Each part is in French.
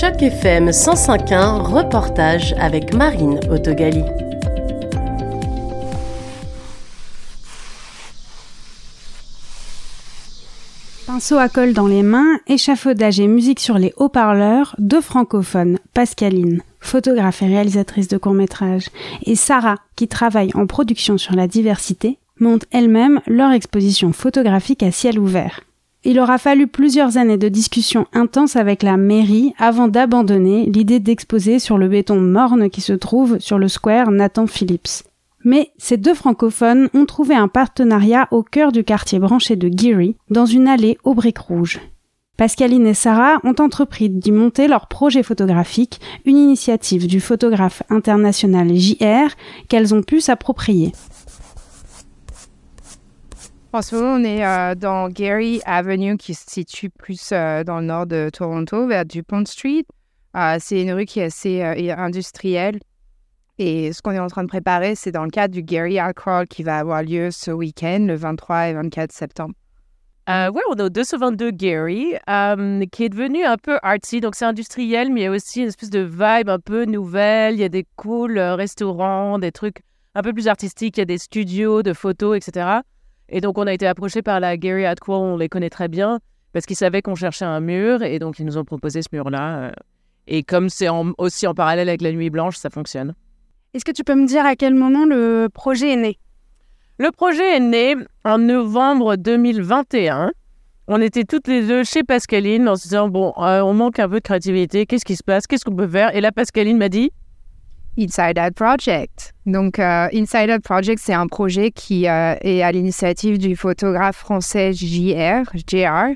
Choc FM 105.1, reportage avec Marine Autogali. Pinceau à colle dans les mains, échafaudage et musique sur les haut-parleurs, deux francophones, Pascaline, photographe et réalisatrice de courts-métrages, et Sarah, qui travaille en production sur la diversité, montent elles-mêmes leur exposition photographique à ciel ouvert. Il aura fallu plusieurs années de discussions intenses avec la mairie avant d'abandonner l'idée d'exposer sur le béton morne qui se trouve sur le square Nathan Phillips. Mais ces deux francophones ont trouvé un partenariat au cœur du quartier branché de Geary, dans une allée aux briques rouges. Pascaline et Sarah ont entrepris d'y monter leur projet photographique, une initiative du photographe international JR qu'elles ont pu s'approprier. En ce moment, on est euh, dans Gary Avenue, qui se situe plus euh, dans le nord de Toronto, vers Dupont Street. Euh, c'est une rue qui est assez industrielle. Et ce qu'on est en train de préparer, c'est dans le cadre du Gary Art Crawl qui va avoir lieu ce week-end, le 23 et 24 septembre. oui, on est au 222 Gary, qui est devenu un peu artsy. Donc, c'est industriel, mais il y a aussi une espèce de vibe un peu nouvelle. Il y a des cool restaurants, des trucs un peu plus artistiques. Il y a des studios de photos, etc. Et donc, on a été approché par la Gary Atquo, on les connaît très bien, parce qu'ils savaient qu'on cherchait un mur, et donc ils nous ont proposé ce mur-là. Euh. Et comme c'est aussi en parallèle avec la Nuit Blanche, ça fonctionne. Est-ce que tu peux me dire à quel moment le projet est né? Le projet est né en novembre 2021. On était toutes les deux chez Pascaline en se disant, bon, euh, on manque un peu de créativité, qu'est-ce qui se passe, qu'est-ce qu'on peut faire? Et là, Pascaline m'a dit, Inside Out Project. Donc, euh, Inside Out Project, c'est un projet qui euh, est à l'initiative du photographe français JR, JR,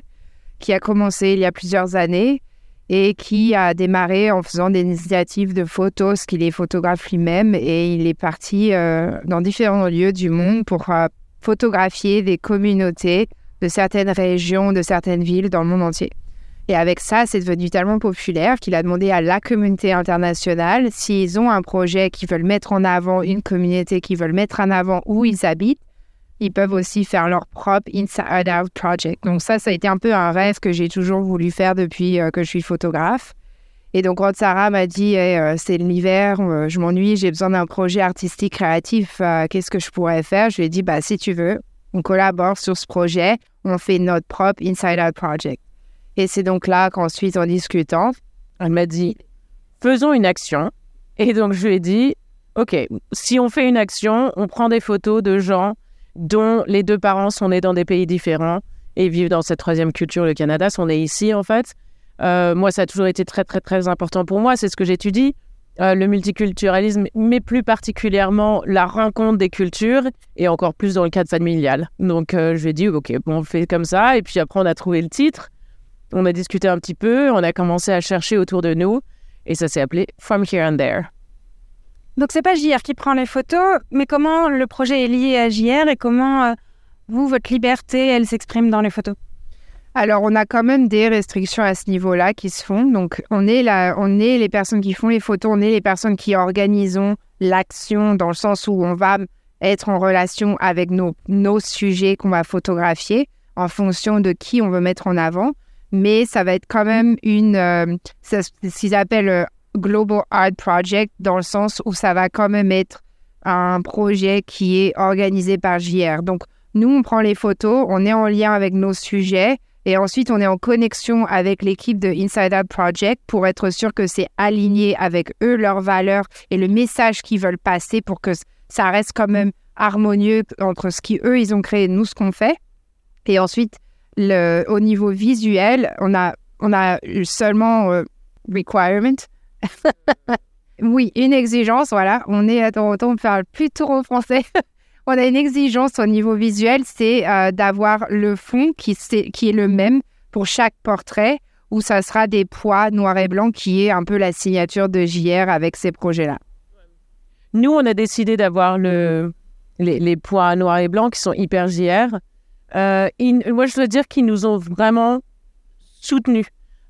qui a commencé il y a plusieurs années et qui a démarré en faisant des initiatives de photos, ce qu'il est photographe lui-même, et il est parti euh, dans différents lieux du monde pour photographier des communautés de certaines régions, de certaines villes dans le monde entier. Et avec ça, c'est devenu tellement populaire qu'il a demandé à la communauté internationale s'ils ont un projet qu'ils veulent mettre en avant, une communauté qu'ils veulent mettre en avant où ils habitent, ils peuvent aussi faire leur propre Inside Out Project. Donc ça, ça a été un peu un rêve que j'ai toujours voulu faire depuis euh, que je suis photographe. Et donc quand Sarah m'a dit euh, c'est l'hiver, euh, je m'ennuie, j'ai besoin d'un projet artistique créatif, qu'est-ce que je pourrais faire Je lui ai dit bah si tu veux, on collabore sur ce projet, on fait notre propre Inside Out Project. Et c'est donc là qu'ensuite, en discutant, elle m'a dit faisons une action. Et donc, je lui ai dit OK, si on fait une action, on prend des photos de gens dont les deux parents sont nés dans des pays différents et vivent dans cette troisième culture, le Canada, sont nés ici en fait. Euh, moi, ça a toujours été très, très, très important pour moi. C'est ce que j'étudie, euh, le multiculturalisme, mais plus particulièrement la rencontre des cultures et encore plus dans le cadre familial. Donc, euh, je lui ai dit, OK, bon, on fait comme ça. Et puis après, on a trouvé le titre. On a discuté un petit peu, on a commencé à chercher autour de nous et ça s'est appelé From Here and There. Donc c'est pas JR qui prend les photos, mais comment le projet est lié à JR et comment euh, vous, votre liberté, elle s'exprime dans les photos? Alors, on a quand même des restrictions à ce niveau-là qui se font. Donc, on est, là, on est les personnes qui font les photos, on est les personnes qui organisons l'action dans le sens où on va être en relation avec nos, nos sujets qu'on va photographier en fonction de qui on veut mettre en avant mais ça va être quand même une, euh, ce qu'ils appellent Global Art Project, dans le sens où ça va quand même être un projet qui est organisé par JR. Donc, nous, on prend les photos, on est en lien avec nos sujets, et ensuite, on est en connexion avec l'équipe de Inside Out Project pour être sûr que c'est aligné avec eux, leurs valeurs et le message qu'ils veulent passer pour que ça reste quand même harmonieux entre ce qu'eux, ils ont créé et nous, ce qu'on fait. Et ensuite, au niveau visuel, on a, on a seulement euh, requirement. oui, une exigence, voilà. On est à Toronto, on parle plutôt en français. on a une exigence au niveau visuel, c'est euh, d'avoir le fond qui, qui est le même pour chaque portrait, où ça sera des poids noirs et blancs, qui est un peu la signature de JR avec ces projets-là. Nous, on a décidé d'avoir le, les, les poids noirs et blancs qui sont hyper JR. Euh, moi, je dois dire qu'ils nous ont vraiment soutenus.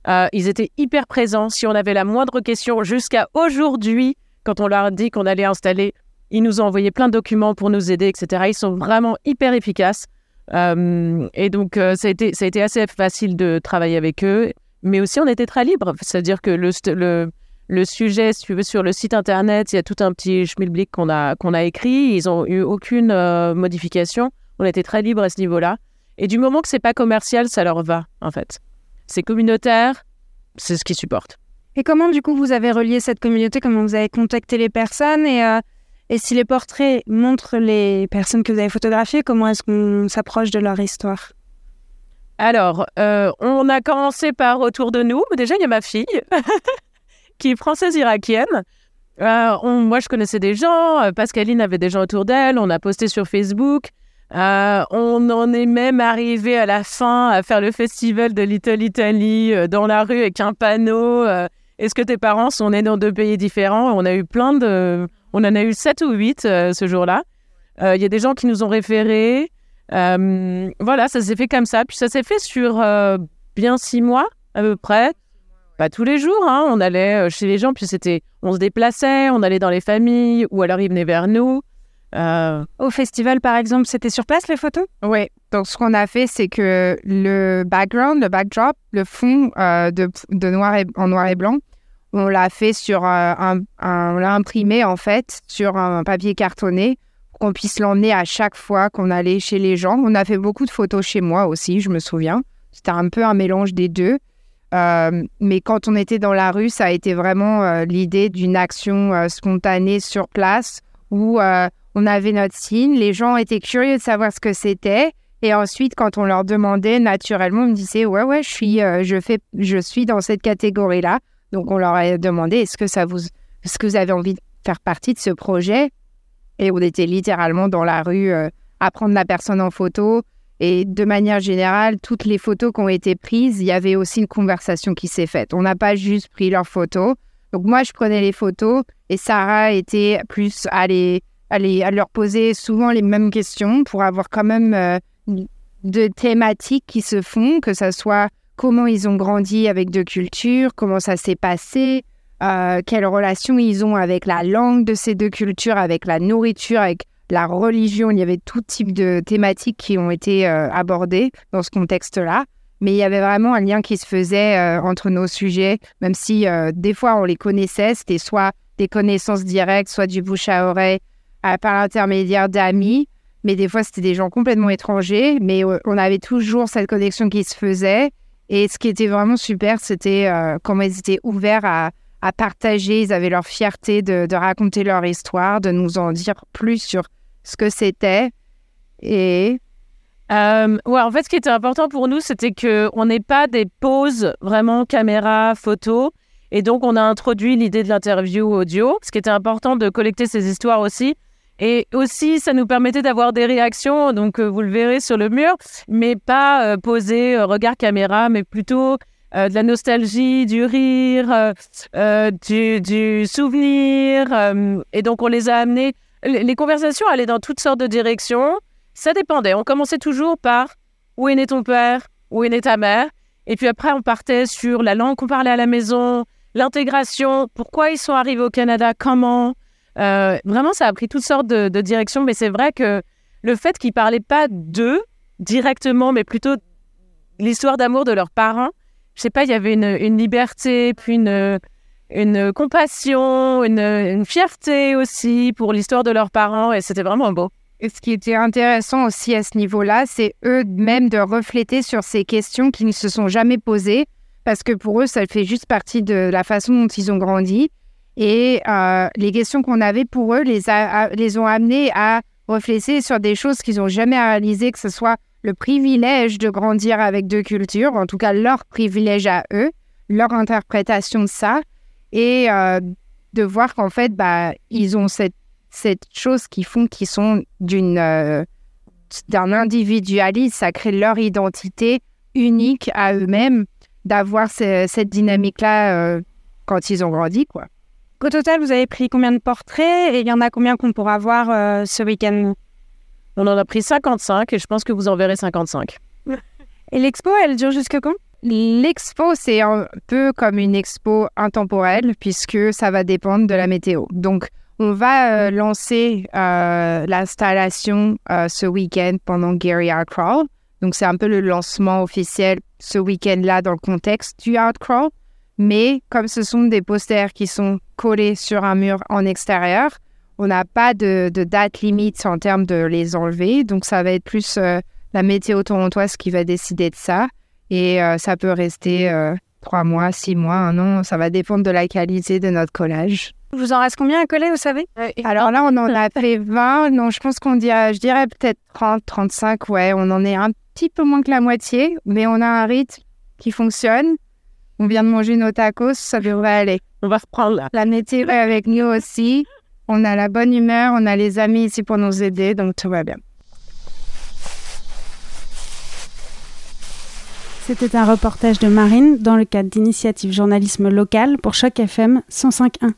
Euh, ils étaient hyper présents. Si on avait la moindre question, jusqu'à aujourd'hui, quand on leur a dit qu'on allait installer, ils nous ont envoyé plein de documents pour nous aider, etc. Ils sont vraiment hyper efficaces. Euh, et donc, ça, a été, ça a été assez facile de travailler avec eux. mais aussi on était très libre. C'est-à-dire que le, le, le, sujet, si tu veux, sur le site internet, il y a tout un petit schmilblick qu'on a, qu'on a écrit. Ils n'ont eu aucune modification. On était très libre à ce niveau-là. Et du moment que c'est pas commercial, ça leur va, en fait. C'est communautaire, c'est ce qu'ils supportent. Et comment, du coup, vous avez relié cette communauté? Comment vous avez contacté les personnes? Et, euh, et si les portraits montrent les personnes que vous avez photographiées, comment est-ce qu'on s'approche de leur histoire? Alors, euh, on a commencé par autour de nous. Déjà, il y a ma fille, qui est française irakienne. Euh, moi, je connaissais des gens. Pascaline avait des gens autour d'elle. On a posté sur Facebook. Euh, on en est même arrivé à la fin à faire le festival de Little Italy euh, dans la rue avec un panneau. Euh, est-ce que tes parents sont nés dans deux pays différents? On a eu plein de. On en a eu sept ou huit ce jour-là. Il y a des gens qui nous ont référés. voilà, ça s'est fait comme ça. Puis ça s'est fait sur bien six mois à peu près. Pas tous les jours, hein. on allait chez les gens, puis c'était, on se déplaçait, on allait dans les familles, ou alors ils venaient vers nous. Euh, Au festival, par exemple, c'était sur place les photos? Oui. Donc, ce qu'on a fait, c'est que le background, le backdrop, le fond euh, de, de, noir et, en noir et blanc, on l'a fait sur euh, un, on l'a imprimé en fait sur un papier cartonné pour qu'on puisse l'emmener à chaque fois qu'on allait chez les gens. On a fait beaucoup de photos chez moi aussi, je me souviens. C'était un peu un mélange des deux. mais quand on était dans la rue, ça a été vraiment l'idée d'une action spontanée sur place où on avait notre signe, les gens étaient curieux de savoir ce que c'était. Et ensuite, quand on leur demandait, naturellement, ils me disaient ouais, ouais, je suis, euh, je fais, je suis dans cette catégorie-là. Donc, on leur a demandé est-ce que vous, est-ce que vous avez envie de faire partie de ce projet? Et on était littéralement dans la rue euh, à prendre la personne en photo. Et de manière générale, toutes les photos qui ont été prises, il y avait aussi une conversation qui s'est faite. On n'a pas juste pris leurs photos. Donc moi, je prenais les photos et Sarah était plus à à, leur poser souvent les mêmes questions pour avoir quand même euh, de thématiques qui se font, que ce soit comment ils ont grandi avec deux cultures, comment ça s'est passé, euh, quelle relation ils ont avec la langue de ces deux cultures, avec la nourriture, avec la religion. Il y avait tout type de thématiques qui ont été euh, abordées dans ce contexte-là. Mais il y avait vraiment un lien qui se faisait entre nos sujets, même si des fois on les connaissait, c'était soit des connaissances directes, soit du bouche à oreille, par l'intermédiaire d'amis, mais des fois c'était des gens complètement étrangers, mais euh, on avait toujours cette connexion qui se faisait. Et ce qui était vraiment super, c'était euh, comment ils étaient ouverts à, partager, ils avaient leur fierté de, raconter leur histoire, de nous en dire plus sur ce que c'était. Et euh, ouais, en fait, ce qui était important pour nous, c'était qu'on n'ait pas des pauses vraiment caméra, photo. Et donc, on a introduit l'idée de l'interview audio. Ce qui était important de collecter ces histoires aussi, et aussi, ça nous permettait d'avoir des réactions, donc euh, vous le verrez sur le mur, mais pas euh, poser euh, regard caméra, mais plutôt de la nostalgie, du rire, du, du, souvenir. et donc, on les a amenés. Les conversations allaient dans toutes sortes de directions. Ça dépendait. On commençait toujours par où est né ton père, où est née ta mère? Et puis après, on partait sur la langue qu'on parlait à la maison, l'intégration, pourquoi ils sont arrivés au Canada, comment? Euh, vraiment, ça a pris toutes sortes de, directions, mais c'est vrai que le fait qu'ils ne parlaient pas d'eux directement, mais plutôt l'histoire d'amour de leurs parents, je sais pas, il y avait une, liberté, puis une, compassion, une, une, fierté aussi pour l'histoire de leurs parents, et c'était vraiment beau. Et ce qui était intéressant aussi à ce niveau-là, c'est eux-mêmes de refléter sur ces questions qu'ils ne se sont jamais posées, parce que pour eux, ça fait juste partie de la façon dont ils ont grandi. Et euh, les questions qu'on avait pour eux les, ont amenés à réfléchir sur des choses qu'ils n'ont jamais réalisées, que ce soit le privilège de grandir avec deux cultures, en tout cas leur privilège à eux, leur interprétation de ça, et euh, de voir qu'en fait, bah, ils ont cette, chose qu'ils font qui sont euh, d'un individualisme, ça crée leur identité unique à eux-mêmes, d'avoir cette dynamique-là quand ils ont grandi, quoi. Au total, vous avez pris combien de portraits et il y en a combien qu'on pourra voir euh, ce week-end? On en a pris 55 et je pense que vous en verrez 55. Et l'expo, elle dure jusque quand? L'expo, c'est un peu comme une expo intemporelle puisque ça va dépendre de la météo. Donc, on va euh, lancer euh, l'installation ce week-end pendant Gary Art Crawl. Donc, c'est un peu le lancement officiel ce week-end-là dans le contexte du art crawl. Mais comme ce sont des posters qui sont collés sur un mur en extérieur, on n'a pas de, date limite en termes de les enlever. Donc ça va être plus euh, la météo torontoise qui va décider de ça. Et euh, ça peut rester euh, trois mois, six mois, un an. Ça va dépendre de la qualité de notre collage. Vous en reste combien à coller, vous savez? Alors là, on en a fait 20. Non, je pense qu'on dirait, je dirais peut-être 30, 35. Ouais, on en est un petit peu moins que la moitié, mais on a un rythme qui fonctionne. On vient de manger nos tacos, ça devrait aller. On va reprendre là. La météo est avec nous aussi. On a la bonne humeur, on a les amis ici pour nous aider, donc tout va bien. C'était un reportage de Marine dans le cadre d'initiative journalisme local pour Choc FM 105.1.